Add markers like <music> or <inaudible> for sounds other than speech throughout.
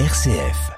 RCF.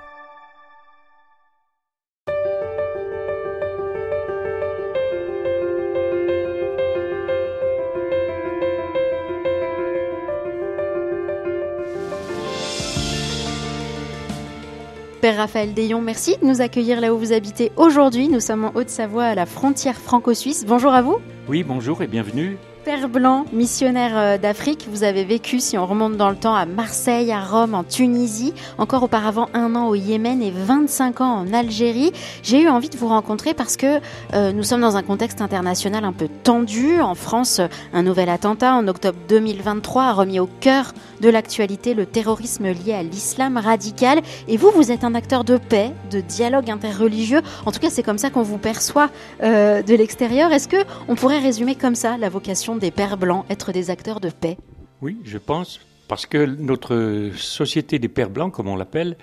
Père Raphaël Dayon, merci de nous accueillir là où vous habitez aujourd'hui. Nous sommes en Haute-Savoie à la frontière franco-suisse. Bonjour à vous. Oui, bonjour et bienvenue. Père Blanc, missionnaire euh, d'Afrique, vous avez vécu, si on remonte dans le temps, à Marseille, à Rome, en Tunisie, encore auparavant un an au Yémen et 25 ans en Algérie. J'ai eu envie de vous rencontrer parce que euh, nous sommes dans un contexte international un peu tendu. En France, un nouvel attentat en octobre 2023 a remis au cœur de l'actualité le terrorisme lié à l'islam radical. Et vous, vous êtes un acteur de paix, de dialogue interreligieux. En tout cas, c'est comme ça qu'on vous perçoit euh, de l'extérieur. Est-ce que on pourrait résumer comme ça la vocation des Pères Blancs, être des acteurs de paix Oui, je pense, parce que notre société des Pères Blancs, comme on l'appelle,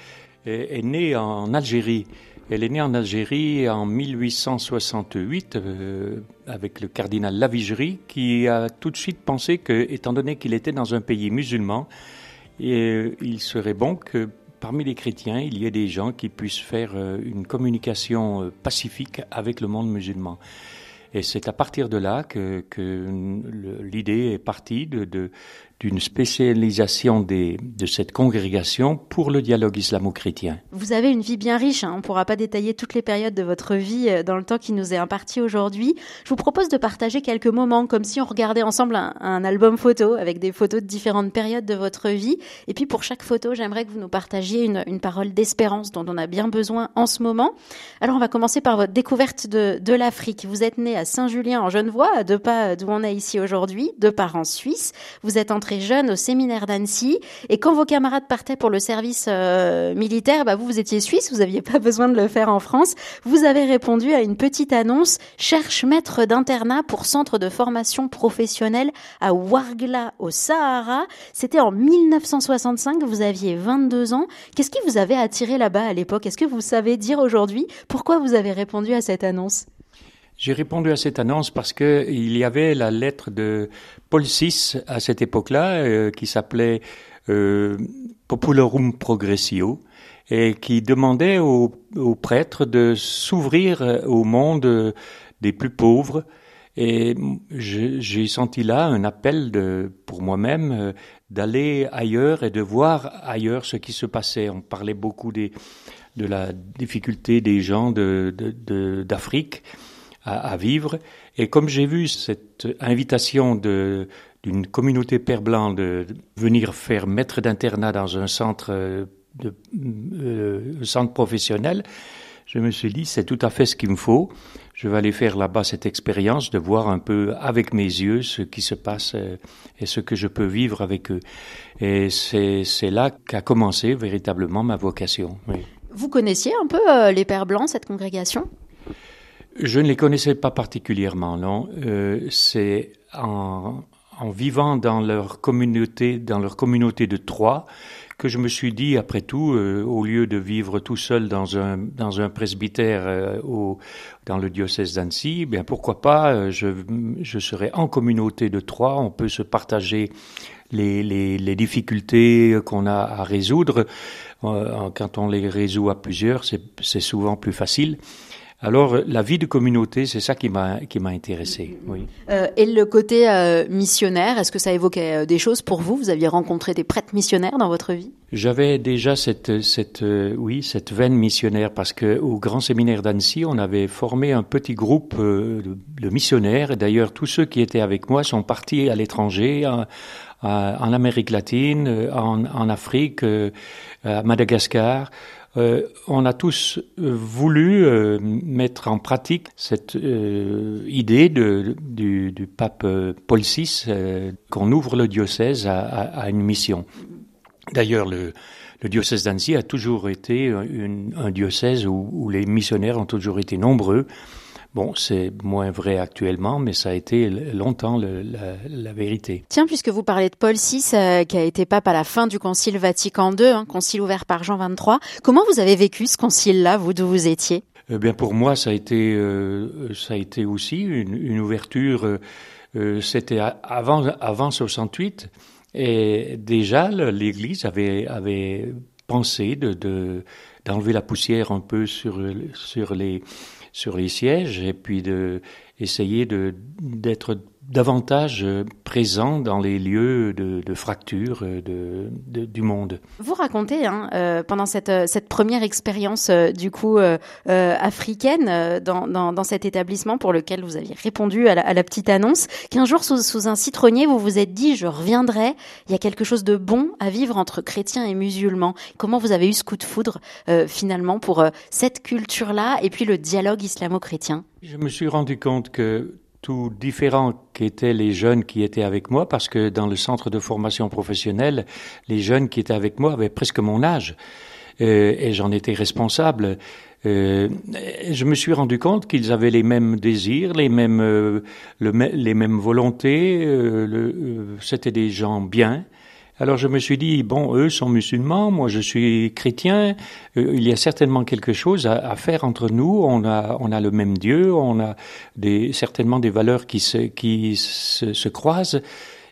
est, née en Algérie. Elle est née en Algérie en 1868 euh, avec le cardinal Lavigerie qui a tout de suite pensé que, étant donné qu'il était dans un pays musulman, euh, il serait bon que parmi les chrétiens, il y ait des gens qui puissent faire euh, une communication pacifique avec le monde musulman. Et c'est à partir de là que, que l'idée est partie de, de- d'une spécialisation de cette congrégation pour le dialogue islamo-chrétien. Vous avez une vie bien riche, hein. on ne pourra pas détailler toutes les périodes de votre vie euh, dans le temps qui nous est imparti aujourd'hui. Je vous propose de partager quelques moments, comme si on regardait ensemble un, album photo avec des photos de différentes périodes de votre vie. Et puis pour chaque photo, j'aimerais que vous nous partagiez une, parole d'espérance dont on a bien besoin en ce moment. Alors on va commencer par votre découverte de, de l'Afrique. Vous êtes né à Saint-Julien en Genevois, à deux pas d'où on est ici aujourd'hui, deux parents suisses. Vous êtes entré jeune au séminaire d'Annecy. Et quand vos camarades partaient pour le service euh, militaire, bah vous, vous étiez suisse, vous n'aviez pas <laughs> besoin de le faire en France. Vous avez répondu à une petite annonce cherche maître d'internat pour centre de formation professionnelle à Ouargla au Sahara. C'était en 1965, vous aviez 22 ans. Qu'est-ce qui vous avait attiré là-bas à l'époque? Est-ce que vous savez dire aujourd'hui pourquoi vous avez répondu à cette annonce? J'ai répondu à cette annonce parce que il y avait la lettre de Paul VI à cette époque-là euh, qui s'appelait euh, Populorum Progressio et qui demandait aux, prêtres de s'ouvrir euh, au monde euh, des plus pauvres. Et j'ai senti là un appel pour moi-même d'aller ailleurs et de voir ailleurs ce qui se passait. On parlait beaucoup de la difficulté des gens d'Afrique à, vivre. Et comme j'ai vu cette invitation d'une communauté père blanc de, venir faire maître d'internat dans un centre, euh, euh, centre professionnel, je me suis dit, c'est tout à fait ce qu'il me faut. Je vais aller faire là-bas cette expérience de voir un peu avec mes yeux ce qui se passe euh, et ce que je peux vivre avec eux. Et c'est, là qu'a commencé véritablement ma vocation. Vous connaissiez un peu les Pères Blancs, cette congrégation? Je ne les connaissais pas particulièrement, non. Euh, c'est en, en vivant dans leur communauté, dans leur communauté de Troyes, que je me suis dit, après tout, euh, au lieu de vivre tout seul dans un dans un presbytère euh, au, dans le diocèse d'Annecy, eh bien pourquoi pas, euh, je je serai en communauté de Troyes, on peut se partager les les, les difficultés qu'on a à résoudre. Euh, quand on les résout à plusieurs, c'est souvent plus facile. Alors, la vie de communauté, c'est ça qui m'a qui m'a intéressé. Oui. Euh, et le côté euh, missionnaire, est-ce que ça évoquait euh, des choses pour vous? Vous aviez rencontré des prêtres missionnaires dans votre vie? J'avais déjà cette cette euh, oui cette veine missionnaire parce que au grand séminaire d'Annecy, on avait formé un petit groupe euh, de, de missionnaires. Et d'ailleurs, tous ceux qui étaient avec moi sont partis à l'étranger, en, en Amérique latine, euh, en, en Afrique, euh, à Madagascar. Euh, on a tous euh, voulu euh, mettre en pratique cette euh, idée du, pape Paul VI qu'on ouvre le diocèse à, une mission. D'ailleurs, le, diocèse d'Annecy a toujours été une, un diocèse où, les missionnaires ont toujours été nombreux. Bon, c'est moins vrai actuellement, mais ça a été longtemps le, la, la, vérité. Tiens, puisque vous parlez de Paul VI, euh, qui a été pape à la fin du Concile Vatican II, hein, concile ouvert par Jean XXIII, comment vous avez vécu ce concile-là, vous, d'où vous étiez? Eh bien, pour moi, ça a été, euh, ça a été aussi une, une ouverture. Euh, C'était avant, avant 68. Et déjà, l'Église avait, avait pensé de d'enlever la poussière un peu sur sur les sur les sièges et puis de essayer de d'être davantage euh, présent dans les lieux de, de fracture euh, de, du monde. Vous racontez hein, euh, pendant cette, cette première expérience du coup africaine dans, dans, dans, cet établissement pour lequel vous aviez répondu à la, à la petite annonce qu'un jour sous, sous, un citronnier vous vous êtes dit je reviendrai. Il y a quelque chose de bon à vivre entre chrétiens et musulmans. Comment vous avez eu ce coup de foudre finalement pour cette culture-là et puis le dialogue islamo-chrétien? Je me suis rendu compte que tout différents qu'étaient les jeunes qui étaient avec moi, parce que dans le centre de formation professionnelle, les jeunes qui étaient avec moi avaient presque mon âge, euh, et j'en étais responsable. Euh, je me suis rendu compte qu'ils avaient les mêmes désirs, les mêmes, euh, le, les mêmes volontés. Euh, C'était des gens bien. Alors je me suis dit, bon, eux sont musulmans, moi je suis chrétien, euh, il y a certainement quelque chose à, faire entre nous, on a, on a le même Dieu, on a des, certainement des valeurs qui se, qui se, se croisent,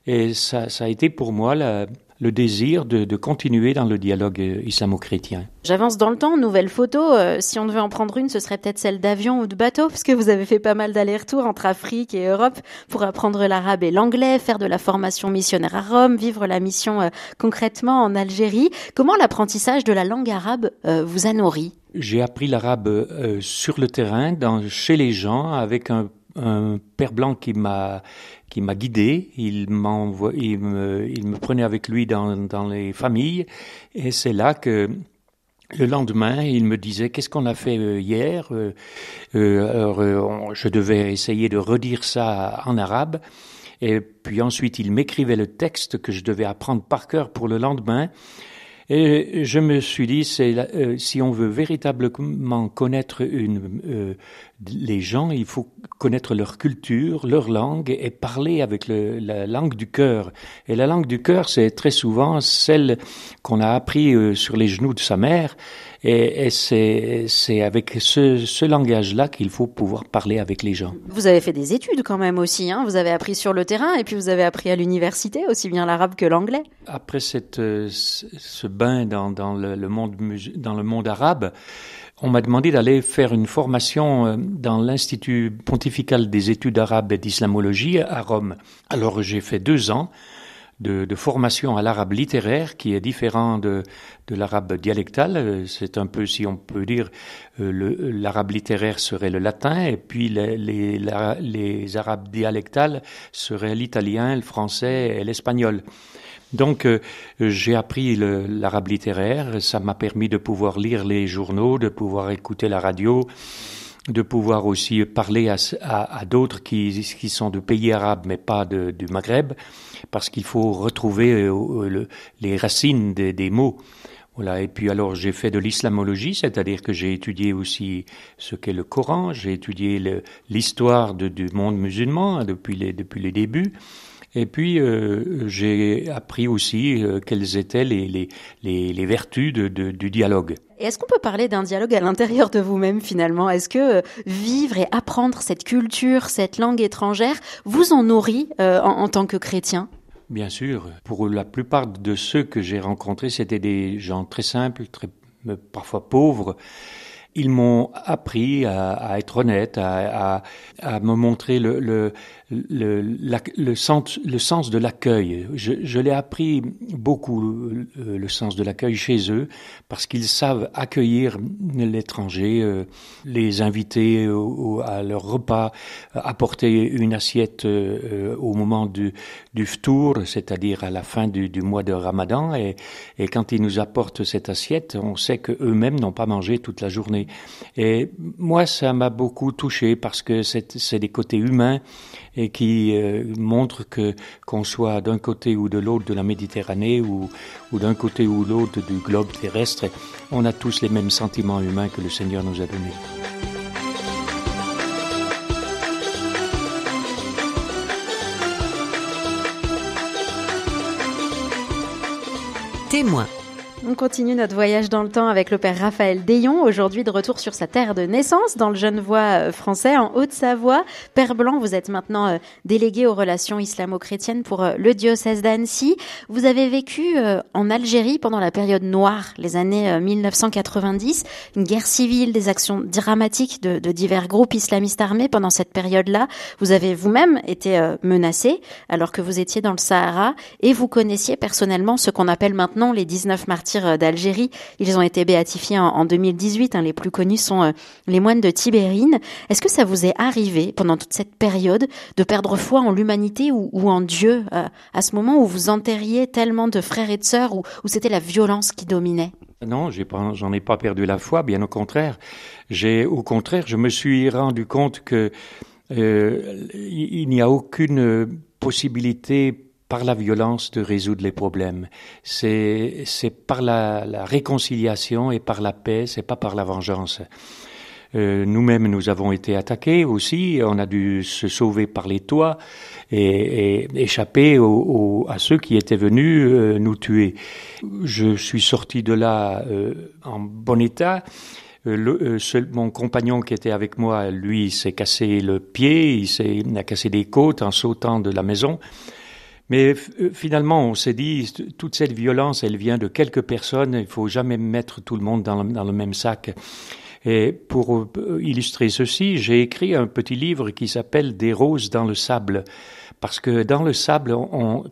et ça, ça a été pour moi la, le désir de, de, continuer dans le dialogue euh, islamo-chrétien. J'avance dans le temps, nouvelle photo. Euh, si on devait en prendre une, ce serait peut-être celle d'avion ou de bateau, parce que vous avez fait pas mal d'allers-retours entre Afrique et Europe pour apprendre l'arabe et l'anglais, faire de la formation missionnaire à Rome, vivre la mission euh, concrètement en Algérie. Comment l'apprentissage de la langue arabe vous a nourri? J'ai appris l'arabe sur le terrain, dans, chez les gens, avec un un père blanc qui m'a qui m'a guidé. Il il me, il me prenait avec lui dans, dans les familles, et c'est là que le lendemain, il me disait qu'est-ce qu'on a fait euh, hier. Euh, euh, alors, je devais essayer de redire ça en arabe. Et puis ensuite, il m'écrivait le texte que je devais apprendre par cœur pour le lendemain. Et je me suis dit, euh, si on veut véritablement connaître euh, les gens, il faut connaître leur culture, leur langue et parler avec la langue du cœur. Et la langue du cœur, c'est très souvent celle qu'on a appris euh, sur les genoux de sa mère. Et, et c'est avec ce, ce langage-là qu'il faut pouvoir parler avec les gens. Vous avez fait des études quand même aussi. Hein vous avez appris sur le terrain et puis vous avez appris à l'université aussi bien l'arabe que l'anglais. Après cette, ce bain dans, dans le, le, monde, dans le monde arabe, on m'a demandé d'aller faire une formation euh, dans l'Institut pontifical des études arabes et d'islamologie à Rome. Alors j'ai fait deux ans de, de formation à l'arabe littéraire qui est différent de, de l'arabe dialectal. C'est un peu, si on peut dire, euh, l'arabe littéraire serait le latin et puis les, les, les arabes dialectales seraient l'italien, le français et l'espagnol. Donc euh, j'ai appris l'arabe littéraire, ça m'a permis de pouvoir lire les journaux, de pouvoir écouter la radio, de pouvoir aussi parler à, à, à d'autres qui, qui sont de pays arabes mais pas de, du Maghreb, parce qu'il faut retrouver euh, le, les racines des, des mots. Voilà. Et puis alors j'ai fait de l'islamologie, c'est-à-dire que j'ai étudié aussi ce qu'est le Coran, j'ai étudié l'histoire du monde musulman hein, depuis les, depuis les débuts. Et puis, euh, j'ai appris aussi euh, quelles étaient les, les, les, les vertus de, de, du dialogue. Est-ce qu'on peut parler d'un dialogue à l'intérieur de vous-même finalement? Est-ce que euh, vivre et apprendre cette culture, cette langue étrangère, vous en nourrit euh, en, en tant que chrétien? Bien sûr. Pour la plupart de ceux que j'ai rencontrés, c'était des gens très simples, très parfois pauvres, ils m'ont appris à, à, être honnête, à, à, à me montrer le, le, le, la, le, sens, le sens de l'accueil. Je, je l'ai appris beaucoup, le, le sens de l'accueil chez eux, parce qu'ils savent accueillir l'étranger, euh, les inviter au, à leur repas, apporter une assiette euh, au moment du, du ftour, c'est-à-dire à la fin du, du, mois de Ramadan. Et, et quand ils nous apportent cette assiette, on sait qu'eux-mêmes n'ont pas mangé toute la journée. Et moi, ça m'a beaucoup touché parce que c'est des côtés humains qui euh, montrent que qu'on soit d'un côté ou de l'autre de la Méditerranée ou, ou d'un côté ou l'autre du globe terrestre, on a tous les mêmes sentiments humains que le Seigneur nous a donnés. Témoin On continue notre voyage dans le temps avec le père Raphaël Dayon, aujourd'hui de retour sur sa terre de naissance, dans le Genevois euh, français, en Haute-Savoie. Père Blanc, vous êtes maintenant euh, délégué aux relations islamo-chrétiennes pour euh, le diocèse d'Annecy. Vous avez vécu en Algérie pendant la période noire, les années 1990, une guerre civile, des actions dramatiques de divers groupes islamistes armés pendant cette période-là. Vous avez vous-même été menacé alors que vous étiez dans le Sahara et vous connaissiez personnellement ce qu'on appelle maintenant les 19 martyrs euh, d'Algérie. Ils ont été béatifiés en, 2018. Hein. les plus connus sont euh, les moines de Tibérine. Est-ce que ça vous est arrivé pendant toute cette période de perdre foi en l'humanité ou, en Dieu euh, à ce moment où vous enterriez tellement de frères et de sœurs, où, c'était la violence qui dominait? Non, j'en ai, pas perdu la foi, bien au contraire. J'ai, au contraire, je me suis rendu compte que il n'y a aucune possibilité par la violence de résoudre les problèmes. C'est c'est par la, réconciliation et par la paix, c'est pas par la vengeance. Euh, nous-mêmes, nous avons été attaqués aussi. On a dû se sauver par les toits et, et échapper à ceux qui étaient venus euh, nous tuer. Je suis sorti de là euh, en bon état. Euh, le, seul, mon compagnon qui était avec moi, lui, s'est cassé le pied, il, s'est, il a cassé des côtes en sautant de la maison. Mais euh, finalement, on s'est dit, toute cette violence, elle vient de quelques personnes. Il faut jamais mettre tout le monde dans le, même sac. Et pour euh, illustrer ceci, j'ai écrit un petit livre qui s'appelle Des roses dans le sable. Parce que dans le sable,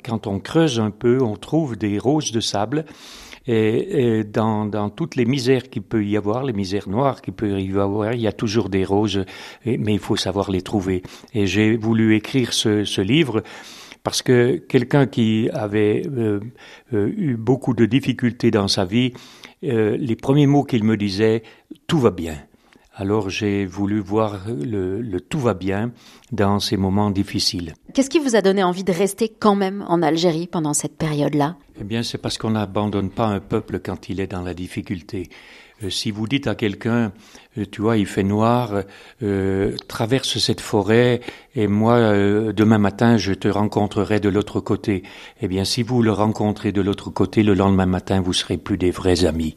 quand on creuse un peu, on trouve des roses de sable. Et, dans, dans, toutes les misères qu'il peut y avoir, les misères noires qu'il peut y avoir, il y a toujours des roses, mais il faut savoir les trouver. Et j'ai voulu écrire ce, ce livre parce que quelqu'un qui avait euh, euh, eu beaucoup de difficultés dans sa vie, euh, les premiers mots qu'il me disait, tout va bien. Alors j'ai voulu voir le, le, tout va bien dans ces moments difficiles. Qu'est-ce qui vous a donné envie de rester quand même en Algérie pendant cette période-là? Eh bien, c'est parce qu'on n'abandonne pas un peuple quand il est dans la difficulté. Euh, si vous dites à quelqu'un, euh, tu vois, il fait noir, euh, traverse cette forêt et moi, demain matin, je te rencontrerai de l'autre côté. Eh bien, si vous le rencontrez de l'autre côté, le lendemain matin, vous serez plus des vrais amis.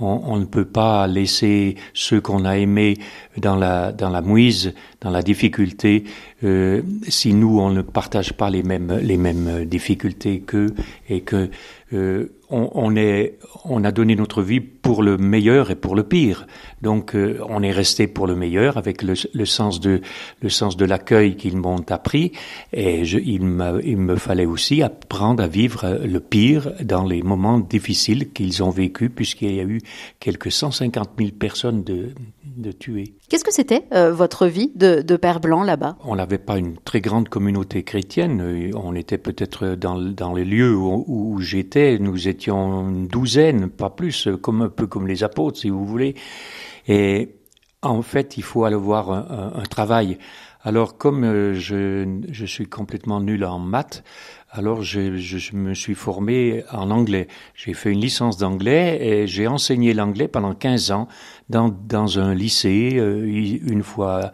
On, on, ne peut pas laisser ceux qu'on a aimés dans la dans la mouise, dans la difficulté, euh, si nous on ne partage pas les mêmes les mêmes difficultés qu'eux et que euh, on, est, on a donné notre vie pour le meilleur et pour le pire. Donc, euh, on est resté pour le meilleur avec le, sens de le sens de l'accueil qu'ils m'ont appris. Et je, il, il me fallait aussi apprendre à vivre le pire dans les moments difficiles qu'ils ont vécu, puisqu'il y a eu quelques 150 000 personnes de, de tuées. Qu'est-ce que c'était euh, votre vie de, de père blanc là-bas? On n'avait pas une très grande communauté chrétienne. On était peut-être dans, dans les lieux où, où j'étais, nous étions une douzaine, pas plus, comme un peu comme les apôtres, si vous voulez. Et en fait, il faut aller voir un, un, travail. Alors, comme euh, je, je suis complètement nul en maths, alors je, je, me suis formé en anglais. J'ai fait une licence d'anglais et j'ai enseigné l'anglais pendant 15 ans dans, dans un lycée, euh, une fois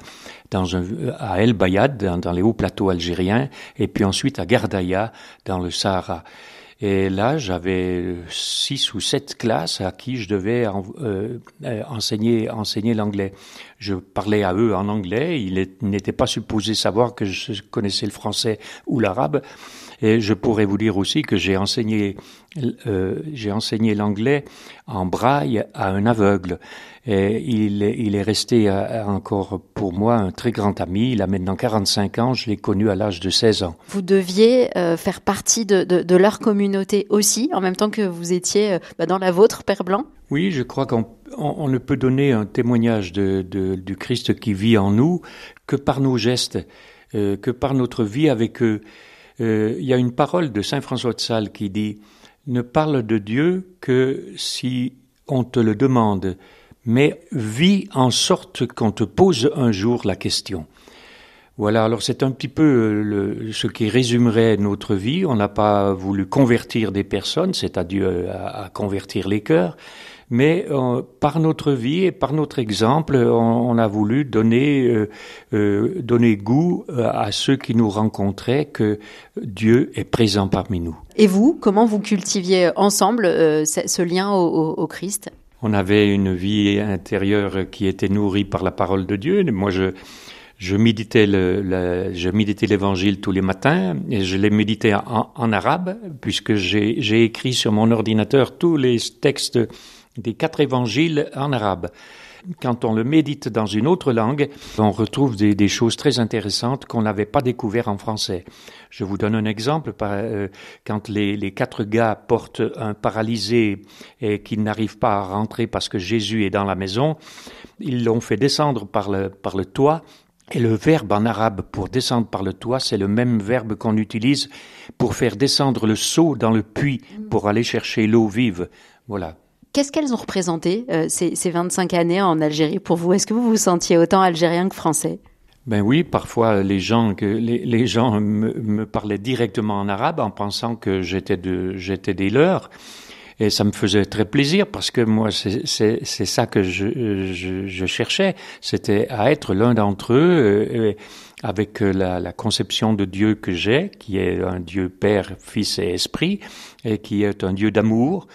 dans un, à El Bayad, dans, les hauts plateaux algériens, et puis ensuite à Gardaïa, dans le Sahara. Et là, j'avais six ou sept classes à qui je devais euh, euh, enseigner, enseigner l'anglais. Je parlais à eux en anglais. Ils n'étaient pas supposés savoir que je connaissais le français ou l'arabe. Et je pourrais vous dire aussi que j'ai enseigné, euh, j'ai enseigné l'anglais en braille à un aveugle. Et il, il est resté euh, encore pour moi un très grand ami. Il a maintenant 45 ans. Je l'ai connu à l'âge de 16 ans. Vous deviez euh, faire partie de, de, de, leur communauté aussi, en même temps que vous étiez euh, bah, dans la vôtre, Père Blanc? Oui, je crois qu'on on, ne peut donner un témoignage de, de, du Christ qui vit en nous que par nos gestes, euh, que par notre vie avec eux. Euh, il y a une parole de Saint François de Sales qui dit Ne parle de Dieu que si on te le demande, mais vis en sorte qu'on te pose un jour la question. Voilà, alors c'est un petit peu euh, ce qui résumerait notre vie. On n'a pas voulu convertir des personnes, c'est à Dieu à, convertir les cœurs, mais euh, par notre vie et par notre exemple, on, a voulu donner, euh, donner goût à ceux qui nous rencontraient que Dieu est présent parmi nous. Et vous, comment vous cultiviez ensemble ce, lien au, au Christ? On avait une vie intérieure qui était nourrie par la parole de Dieu. Moi, je, je méditais le, je méditais l'évangile tous les matins et je l'ai médité en, en, arabe puisque j'ai écrit sur mon ordinateur tous les textes des quatre évangiles en arabe. Quand on le médite dans une autre langue, on retrouve des, choses très intéressantes qu'on n'avait pas découvert en français. Je vous donne un exemple. Euh, quand les, les, quatre gars portent un paralysé et qu'ils n'arrivent pas à rentrer parce que Jésus est dans la maison, ils l'ont fait descendre par le, par le toit et le verbe en arabe pour descendre par le toit, c'est le même verbe qu'on utilise pour faire descendre le seau dans le puits pour aller chercher l'eau vive. Voilà. Qu'est-ce qu'elles ont représenté euh, ces, ces 25 années en Algérie pour vous? Est-ce que vous vous sentiez autant algérien que français? Ben oui, parfois les gens que les, les gens me, me, parlaient directement en arabe en pensant que j'étais de j'étais des leurs. Et ça me faisait très plaisir parce que moi, c'est ça que je, je, je cherchais. C'était à être l'un d'entre eux euh, avec la, la, conception de Dieu que j'ai, qui est un Dieu Père, Fils et Esprit, et qui est un Dieu d'amour.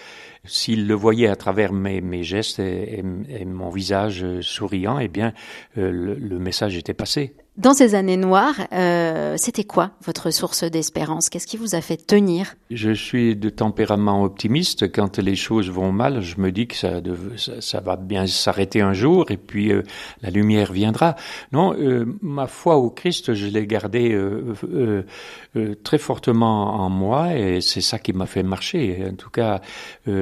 S'il le voyait à travers mes, mes gestes et, et, mon visage souriant, eh bien, euh, le, le message était passé. Dans ces années noires, euh, c'était quoi votre source d'espérance? Qu'est-ce qui vous a fait tenir? Je suis de tempérament optimiste. Quand les choses vont mal, je me dis que ça, ça, va bien s'arrêter un jour et puis euh, la lumière viendra. Non, euh, ma foi au Christ, je l'ai gardée euh, très fortement en moi et c'est ça qui m'a fait marcher. En tout cas,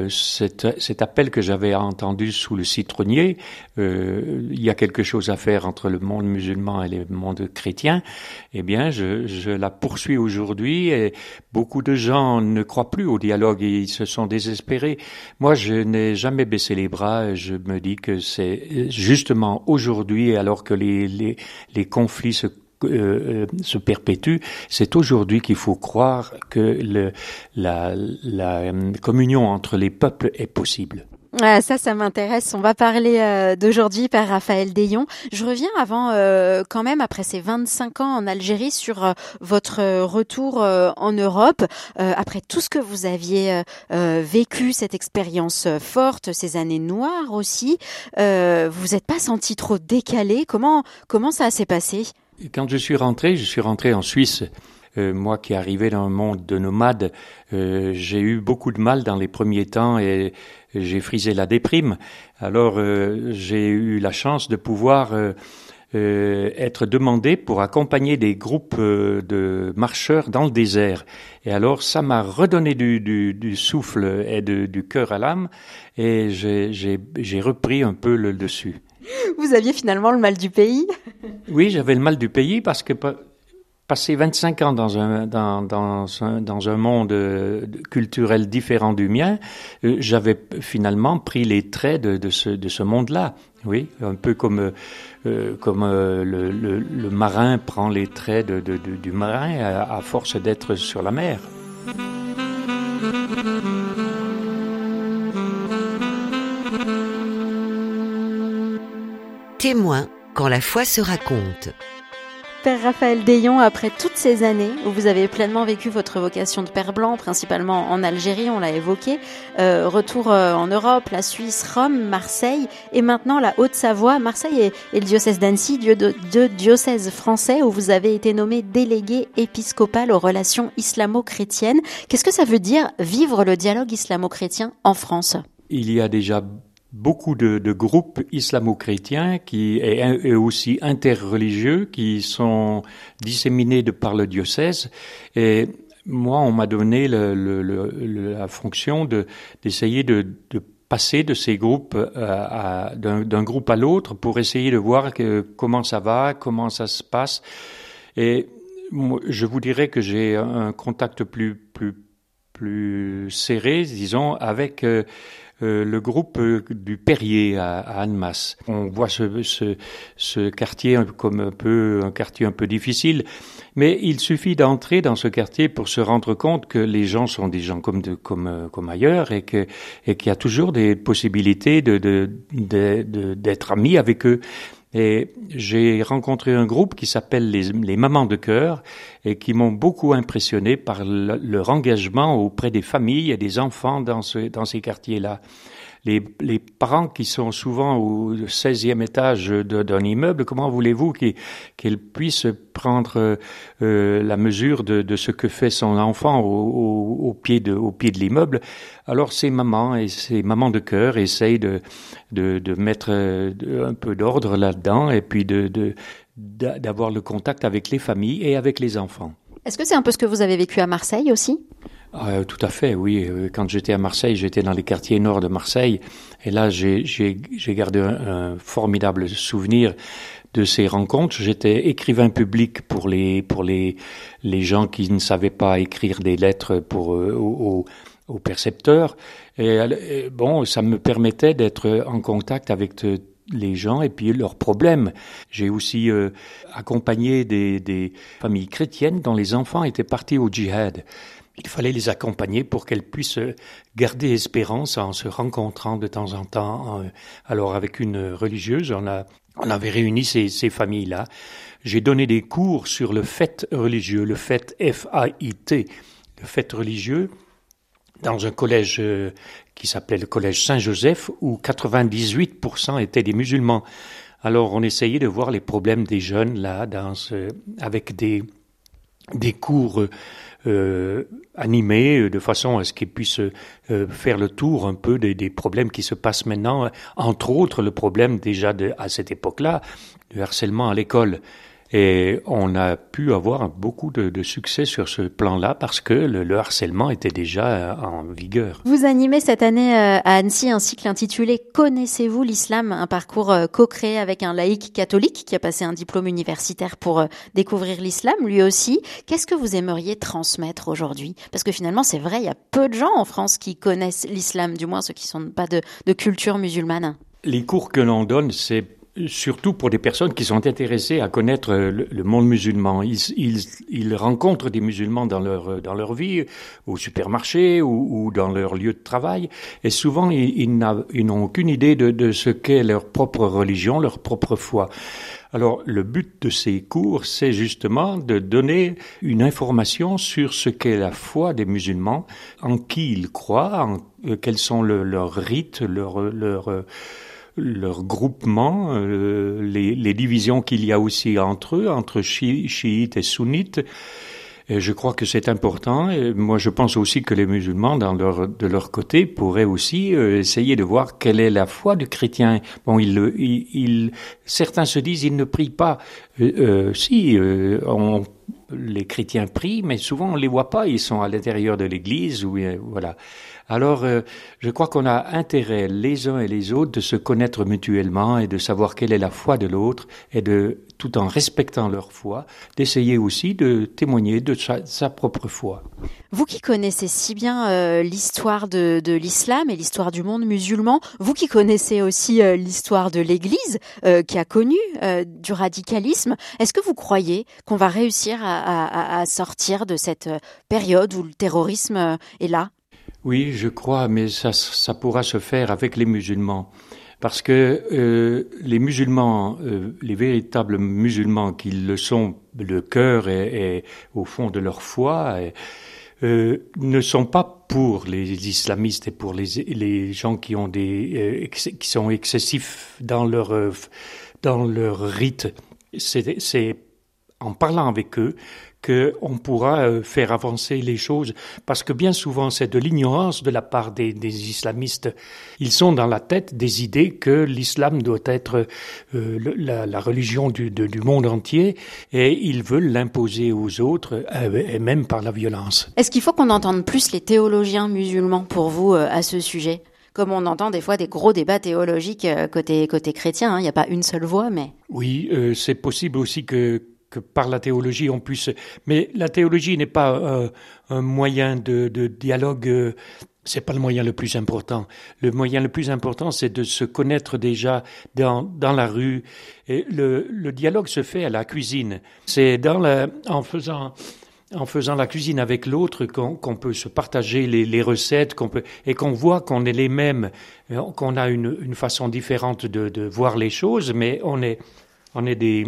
cet, cet, appel que j'avais entendu sous le citronnier, il y a quelque chose à faire entre le monde musulman et le monde chrétien, eh bien, je, je la poursuis aujourd'hui et beaucoup de gens ne croient plus au dialogue et ils se sont désespérés. Moi, je n'ai jamais baissé les bras. Je me dis que c'est justement aujourd'hui, alors que les, les, les conflits se euh, se perpétuent, c'est aujourd'hui qu'il faut croire que la, euh, communion entre les peuples est possible. Ah, ça, ça m'intéresse. On va parler euh, d'aujourd'hui par Raphaël Dayon. Je reviens avant, euh, quand même, après ces 25 ans en Algérie, sur euh, votre retour en Europe. après tout ce que vous aviez vécu, cette expérience forte, ces années noires aussi, vous n'êtes pas senti trop décalé? Comment comment ça s'est passé? Quand je suis rentré, je suis rentré en Suisse. moi qui arrivais dans un monde de nomades, j'ai eu beaucoup de mal dans les premiers temps et j'ai frisé la déprime. Alors euh, j'ai eu la chance de pouvoir euh, euh, être demandé pour accompagner des groupes de marcheurs dans le désert. Et alors ça m'a redonné du, du, du, souffle et du cœur à l'âme et j'ai repris un peu le dessus. <laughs> Vous aviez finalement le mal du pays <laughs> Oui, j'avais le mal du pays parce que passer 25 ans dans un, dans, dans un, dans un monde euh, culturel différent du mien, euh, j'avais finalement pris les traits de, ce, de ce monde-là. Oui, un peu comme, euh, comme le, marin prend les traits du marin à force d'être sur la mer. Témoin quand la foi se raconte. Père Raphaël Dayon, après toutes ces années où vous avez pleinement vécu votre vocation de Père Blanc, principalement en Algérie, on l'a évoqué, euh, retour euh, en Europe, la Suisse, Rome, Marseille, et maintenant la Haute-Savoie, Marseille et, le diocèse d'Annecy, deux de, diocèses français où vous avez été nommé délégué épiscopal aux relations islamo-chrétiennes. Qu'est-ce que ça veut dire vivre le dialogue islamo-chrétien en France? Il y a déjà beaucoup de, de groupes islamo-chrétiens qui et, aussi interreligieux qui sont disséminés de par le diocèse et moi on m'a donné le, le, la fonction de d'essayer de, de passer de ces groupes euh, d'un groupe à l'autre pour essayer de voir que, comment ça va, comment ça se passe. Et je vous dirais que j'ai un contact plus plus plus serré, disons, avec euh, le groupe du Perrier à, Annemasse. On voit ce, ce, ce, quartier comme un peu un quartier un peu difficile, mais il suffit d'entrer dans ce quartier pour se rendre compte que les gens sont des gens comme de, comme comme ailleurs et que et qu'il y a toujours des possibilités de d'être de, amis avec eux. Et j'ai rencontré un groupe qui s'appelle les, Mamans de cœur et qui m'ont beaucoup impressionné par leur engagement auprès des familles et des enfants dans ces quartiers-là les, parents qui sont souvent au 16e étage d'un immeuble, comment voulez-vous qu'ils puissent prendre euh, la mesure de, ce que fait son enfant au, pied de, l'immeuble? Alors ces mamans et ces mamans de cœur essayent de, mettre un peu d'ordre là-dedans et puis d'avoir le contact avec les familles et avec les enfants. Est-ce que c'est un peu ce que vous avez vécu à Marseille aussi? Ah, tout à fait, oui. Euh, quand j'étais à Marseille, j'étais dans les quartiers nord de Marseille, et là, j'ai gardé un, formidable souvenir de ces rencontres. J'étais écrivain public pour les pour les les gens qui ne savaient pas écrire des lettres pour euh, aux, aux, percepteurs. Et, bon, ça me permettait d'être en contact avec les gens et puis leurs problèmes. J'ai aussi euh, accompagné des, des familles chrétiennes dont les enfants étaient partis au djihad. Il fallait les accompagner pour qu'elles puissent garder espérance en se rencontrant de temps en temps. Euh, alors avec une religieuse, on, a, on avait réuni ces, ces familles-là. J'ai donné des cours sur le fait religieux, le fait F-A-I-T, le fait religieux, dans un collège euh, qui s'appelait le collège Saint-Joseph, où 98% étaient des musulmans. Alors on essayait de voir les problèmes des jeunes là, dans ce, avec des, des cours euh, animés euh, de façon à ce qu'ils puissent euh, faire le tour un peu des, des, problèmes qui se passent maintenant, entre autres le problème déjà de, à cette époque-là du harcèlement à l'école. Et on a pu avoir beaucoup de, de succès sur ce plan-là parce que le, le, harcèlement était déjà euh, en vigueur. Vous animez cette année euh, à Annecy un cycle intitulé Connaissez-vous l'islam Un parcours euh, co-créé avec un laïc catholique qui a passé un diplôme universitaire pour découvrir l'islam lui aussi. Qu'est-ce que vous aimeriez transmettre aujourd'hui? Parce que finalement, c'est vrai, il y a peu de gens en France qui connaissent l'islam, du moins ceux qui ne sont pas de, de culture musulmane. Les cours que l'on donne, c'est surtout pour des personnes qui sont intéressées à connaître le, monde musulman. Ils, ils, ils, rencontrent des musulmans dans leur, dans leur vie, au supermarché ou, ou dans leur lieu de travail, et souvent ils, ils n'ont aucune idée de, de ce qu'est leur propre religion, leur propre foi. Alors le but de ces cours, c'est justement de donner une information sur ce qu'est la foi des musulmans, en qui ils croient, en, euh, quels sont leurs rites, leurs leur, leur groupement, euh, les, les, divisions qu'il y a aussi entre eux, entre chiites et sunnites. Et je crois que c'est important. Moi, je pense aussi que les musulmans, dans leur, de leur côté, pourraient aussi euh, essayer de voir quelle est la foi du chrétien. Bon, ils, ils, certains se disent, ils ne prient pas. Euh, euh si, on, les chrétiens prient, mais souvent on les voit pas. Ils sont à l'intérieur de l'Église ou voilà. Alors, euh, je crois qu'on a intérêt, les uns et les autres, de se connaître mutuellement et de savoir quelle est la foi de l'autre et de, tout en respectant leur foi, d'essayer aussi de témoigner de sa, propre foi. Vous qui connaissez si bien euh, l'histoire de, l'islam et l'histoire du monde musulman, vous qui connaissez aussi euh, l'histoire de l'Église qui a connu du radicalisme, est-ce que vous croyez qu'on va réussir à sortir de cette période où le terrorisme est là? Oui, je crois, mais ça, ça pourra se faire avec les musulmans. Parce que euh, les musulmans, euh, les véritables musulmans qui le sont, le cœur et, au fond de leur foi, euh, ne sont pas pour les islamistes et pour les, les gens qui ont des qui sont excessifs dans leur dans leur rite. C'est en parlant avec eux qu'on pourra euh, faire avancer les choses, parce que bien souvent c'est de l'ignorance de la part des, des, islamistes. Ils sont dans la tête des idées que l'islam doit être euh, la, la, religion du, du, monde entier, et ils veulent l'imposer aux autres, euh, et même par la violence. Est-ce qu'il faut qu'on entende plus les théologiens musulmans pour vous à ce sujet? Comme on entend des fois des gros débats théologiques côté côté chrétien, hein. il n'y a pas une seule voix, mais oui, c'est possible aussi que par la théologie on puisse. Mais la théologie n'est pas euh, un moyen de, dialogue euh, c'est pas le moyen le plus important. Le moyen le plus important, c'est de se connaître déjà dans, dans la rue. Et le, dialogue se fait à la cuisine. C'est dans la, en faisant, en faisant la cuisine avec l'autre qu'on peut se partager les, recettes, qu'on peut et qu'on voit qu'on est les mêmes, euh, qu'on a une, une façon différente de, de voir les choses, mais on est, on est des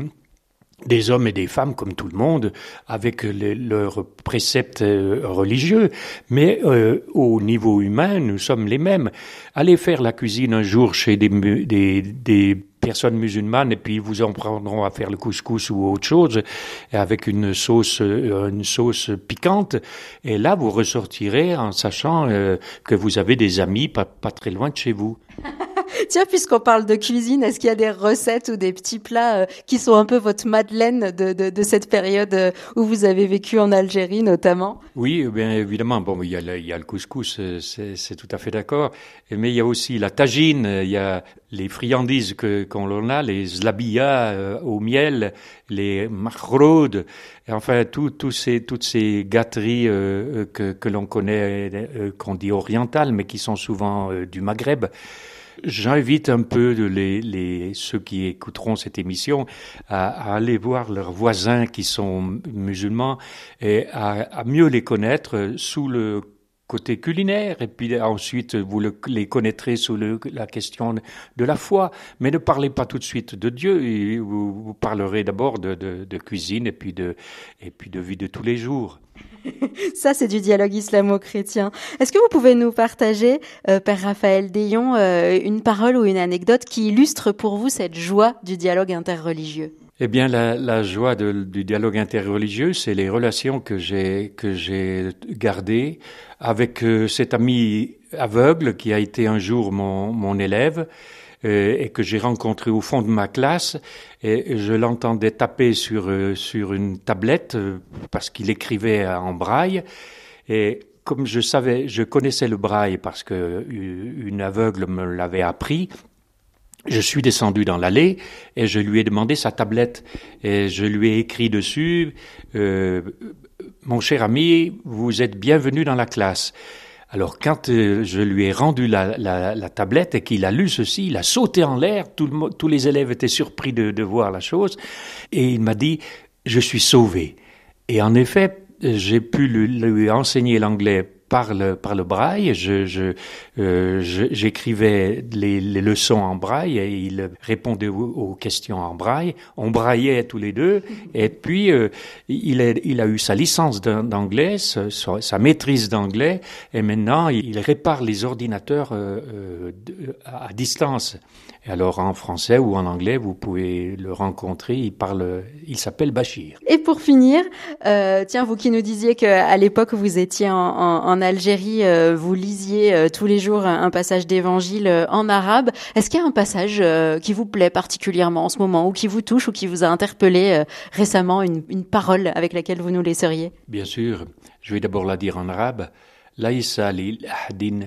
des hommes et des femmes comme tout le monde, avec leurs préceptes euh, religieux, mais euh, au niveau humain, nous sommes les mêmes. Allez faire la cuisine un jour chez des, des, des personnes musulmanes et puis vous en prendront à faire le couscous ou autre chose avec une sauce euh, une sauce piquante et là vous ressortirez en sachant que vous avez des amis pas, pas très loin de chez vous. <laughs> <laughs> Tiens, puisqu'on parle de cuisine, est-ce qu'il y a des recettes ou des petits plats euh, qui sont un peu votre madeleine de, de, cette période euh, où vous avez vécu en Algérie notamment? Oui, eh bien évidemment. Bon, il y a le, couscous, euh, c'est tout à fait d'accord. Mais il y a aussi la tagine, il y a les friandises que qu'on a, les zlabia au miel, les mahroud, enfin tout, tout ces, toutes ces gâteries que, que l'on connaît, qu'on dit orientales, mais qui sont souvent du Maghreb. J'invite un peu les, les, ceux qui écouteront cette émission à, à, aller voir leurs voisins qui sont musulmans et à, à mieux les connaître sous le côté culinaire, et puis ensuite vous le, les connaîtrez sous le, la question de la foi. Mais ne parlez pas tout de suite de Dieu, vous, vous parlerez d'abord de, de, de, cuisine et puis de, et puis de vie de tous les jours. <laughs> Ça, c'est du dialogue islamo-chrétien. Est-ce que vous pouvez nous partager, euh, Père Raphaël Dayon, euh, une parole ou une anecdote qui illustre pour vous cette joie du dialogue interreligieux? Eh bien, la, joie du dialogue interreligieux, c'est les relations que j'ai que j'ai gardées avec euh, cet ami aveugle qui a été un jour mon, mon élève et que j'ai rencontré au fond de ma classe et je l'entendais taper sur euh, sur une tablette euh, parce qu'il écrivait en braille et comme je savais, je connaissais le braille parce que une aveugle me l'avait appris. Je suis descendu dans l'allée et je lui ai demandé sa tablette et je lui ai écrit dessus euh, Mon cher ami, vous êtes bienvenu dans la classe. Alors quand euh, je lui ai rendu la, tablette et qu'il a lu ceci, il a sauté en l'air, tous les élèves étaient surpris de, voir la chose, et il m'a dit, je suis sauvé. Et en effet, j'ai pu lui enseigner l'anglais par le, par le braille. Je, je, euh, j'écrivais les, les, leçons en braille et il répondait aux, questions en braille. On braillait tous les deux. Et puis, euh, il, a, il a eu sa licence d'anglais, sa, sa, maîtrise d'anglais, et maintenant, il répare les ordinateurs euh, euh à distance. Et alors, en français ou en anglais, vous pouvez le rencontrer. Il parle, il s'appelle Bachir. Et pour finir, euh, tiens, vous qui nous disiez qu'à l'époque, vous étiez en, en, en Algérie, euh, vous lisiez euh, tous les jours un passage d'évangile euh, en arabe. Est-ce qu'il y a un passage qui vous plaît particulièrement en ce moment, ou qui vous touche, ou qui vous a interpellé récemment, une, une parole avec laquelle vous nous laisseriez? Bien sûr. Je vais d'abord la dire en arabe. Laïsa ahdin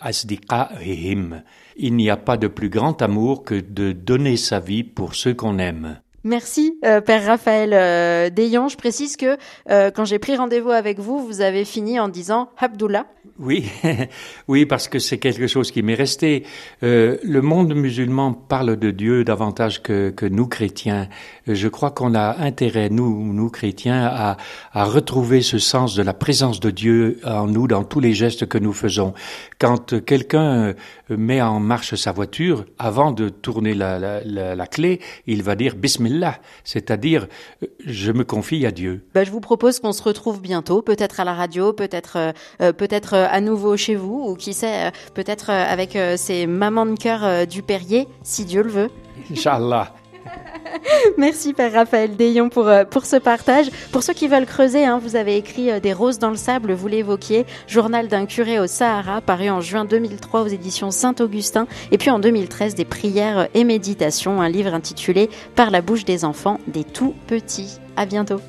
asdiqa'ihim. Il n'y a pas de plus grand amour que de donner sa vie pour ceux qu'on aime. Merci, euh, Père Raphaël euh, Je précise que euh, quand j'ai pris rendez-vous avec vous, vous avez fini en disant Abdullah. Oui, <laughs> oui, parce que c'est quelque chose qui m'est resté. Euh, le monde musulman parle de Dieu davantage que, que nous chrétiens. Je crois qu'on a intérêt, nous, nous chrétiens, à, à retrouver ce sens de la présence de Dieu en nous dans tous les gestes que nous faisons. Quand quelqu'un met en marche sa voiture, avant de tourner la, la, la, clé, il va dire Bismillah c'est-à-dire je me confie à Dieu. Bah, je vous propose qu'on se retrouve bientôt, peut-être à la radio, peut-être euh, euh peut-être euh, à nouveau chez vous, ou qui sait, euh, peut-être avec ces mamans de cœur du Perrier, si Dieu le veut. Inch'Allah. <laughs> Merci Père Raphaël Dayon pour, euh, pour ce partage. Pour ceux qui veulent creuser, hein, vous avez écrit euh, Des roses dans le sable, vous l'évoquiez, journal d'un curé au Sahara, paru en juin 2003 aux éditions Saint-Augustin, et puis en 2013 Des prières et méditations, un livre intitulé Par la bouche des enfants, des tout petits. À bientôt.